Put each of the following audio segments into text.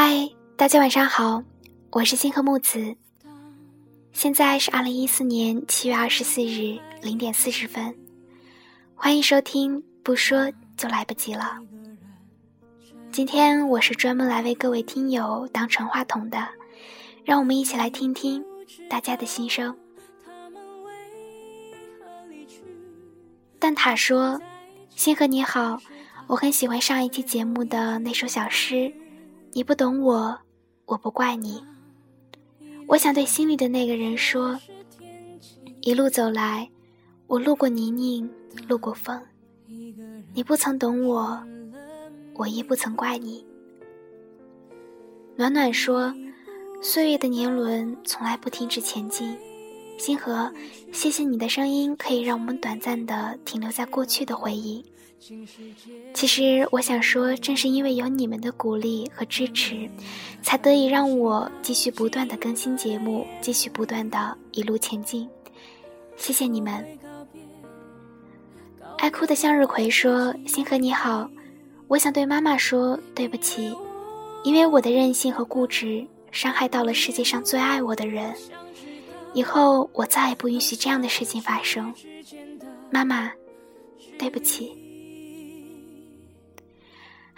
嗨，大家晚上好，我是星河木子。现在是二零一四年七月二十四日零点四十分，欢迎收听。不说就来不及了。今天我是专门来为各位听友当传话筒的，让我们一起来听听大家的心声。蛋挞说：“星河你好，我很喜欢上一期节目的那首小诗。”你不懂我，我不怪你。我想对心里的那个人说：一路走来，我路过泥泞，路过风。你不曾懂我，我亦不曾怪你。暖暖说：岁月的年轮从来不停止前进。星河，谢谢你的声音，可以让我们短暂的停留在过去的回忆。其实我想说，正是因为有你们的鼓励和支持，才得以让我继续不断的更新节目，继续不断的一路前进。谢谢你们。爱哭的向日葵说：“星河你好，我想对妈妈说对不起，因为我的任性和固执伤害到了世界上最爱我的人。以后我再也不允许这样的事情发生。妈妈，对不起。”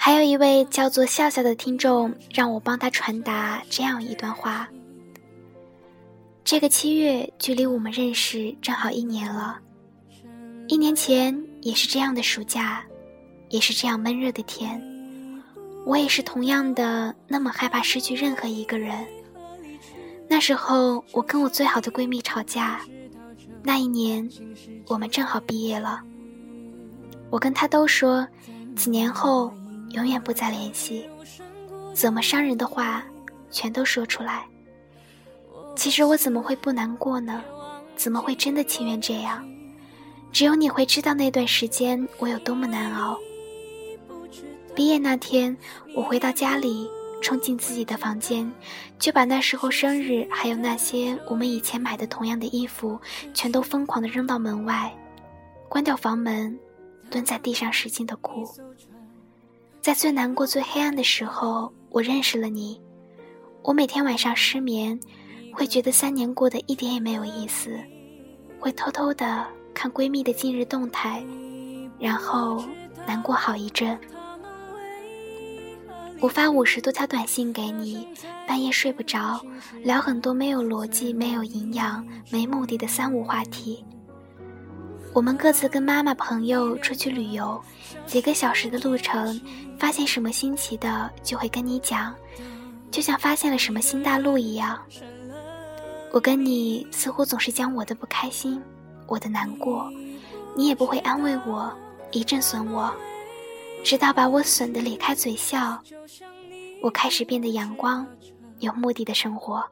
还有一位叫做笑笑的听众，让我帮他传达这样一段话：这个七月，距离我们认识正好一年了。一年前也是这样的暑假，也是这样闷热的天，我也是同样的那么害怕失去任何一个人。那时候，我跟我最好的闺蜜吵架。那一年，我们正好毕业了。我跟她都说，几年后。永远不再联系，怎么伤人的话，全都说出来。其实我怎么会不难过呢？怎么会真的情愿这样？只有你会知道那段时间我有多么难熬。毕业那天，我回到家里，冲进自己的房间，就把那时候生日还有那些我们以前买的同样的衣服，全都疯狂的扔到门外，关掉房门，蹲在地上使劲的哭。在最难过、最黑暗的时候，我认识了你。我每天晚上失眠，会觉得三年过得一点也没有意思，会偷偷的看闺蜜的近日动态，然后难过好一阵。我发五十多条短信给你，半夜睡不着，聊很多没有逻辑、没有营养、没目的的三无话题。我们各自跟妈妈、朋友出去旅游，几个小时的路程，发现什么新奇的就会跟你讲，就像发现了什么新大陆一样。我跟你似乎总是将我的不开心、我的难过，你也不会安慰我，一阵损我，直到把我损得咧开嘴笑，我开始变得阳光、有目的的生活。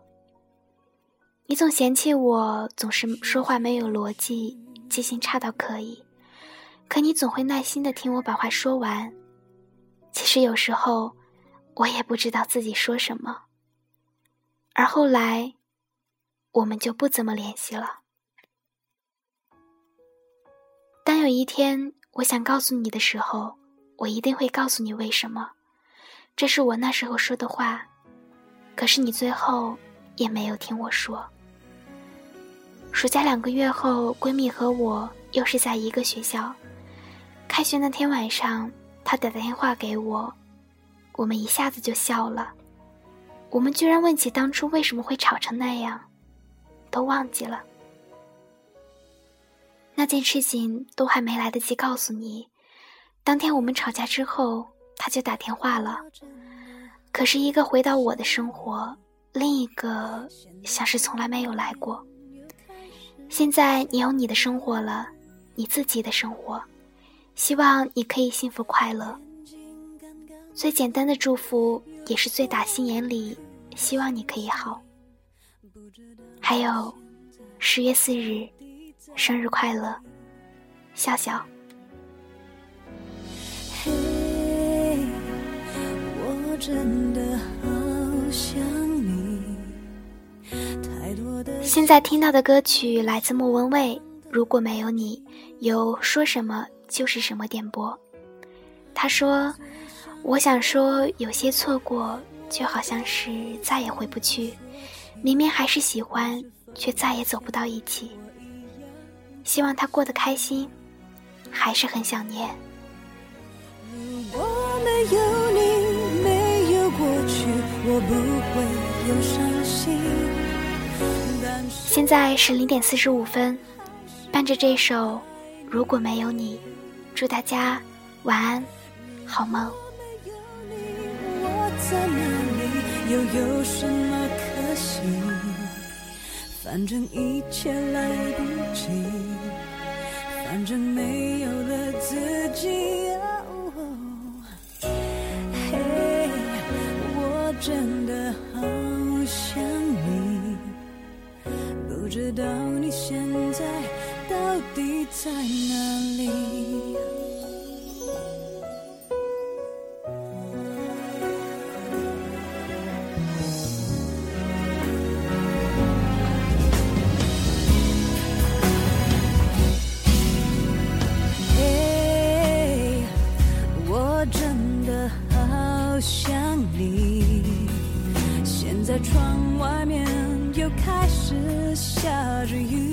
你总嫌弃我总是说话没有逻辑。记性差到可以，可你总会耐心的听我把话说完。其实有时候，我也不知道自己说什么。而后来，我们就不怎么联系了。当有一天我想告诉你的时候，我一定会告诉你为什么。这是我那时候说的话，可是你最后也没有听我说。暑假两个月后，闺蜜和我又是在一个学校。开学那天晚上，她打电话给我，我们一下子就笑了。我们居然问起当初为什么会吵成那样，都忘记了。那件事情都还没来得及告诉你，当天我们吵架之后，他就打电话了。可是，一个回到我的生活，另一个像是从来没有来过。现在你有你的生活了，你自己的生活，希望你可以幸福快乐。最简单的祝福，也是最打心眼里希望你可以好。还有，十月四日，生日快乐，笑笑。嘿，我真的好想。现在听到的歌曲来自莫文蔚，《如果没有你》，由说什么就是什么点播。他说：“我想说，有些错过就好像是再也回不去。明明还是喜欢，却再也走不到一起。希望他过得开心，还是很想念。如果没有你，没有过去，我不会有伤心。现在是零点四十五分，伴着这首《如果没有你》，祝大家晚安，好梦。我在哪里，又有什么可惜？反正一切来不及，反正没有了自己。嘿，我真的好想在哪里。嘿，我真的好想你。现在窗外面又开始下着雨，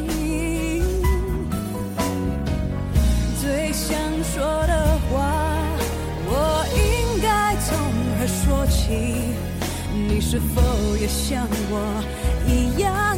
想说的话，我应该从何说起？你是否也像我一样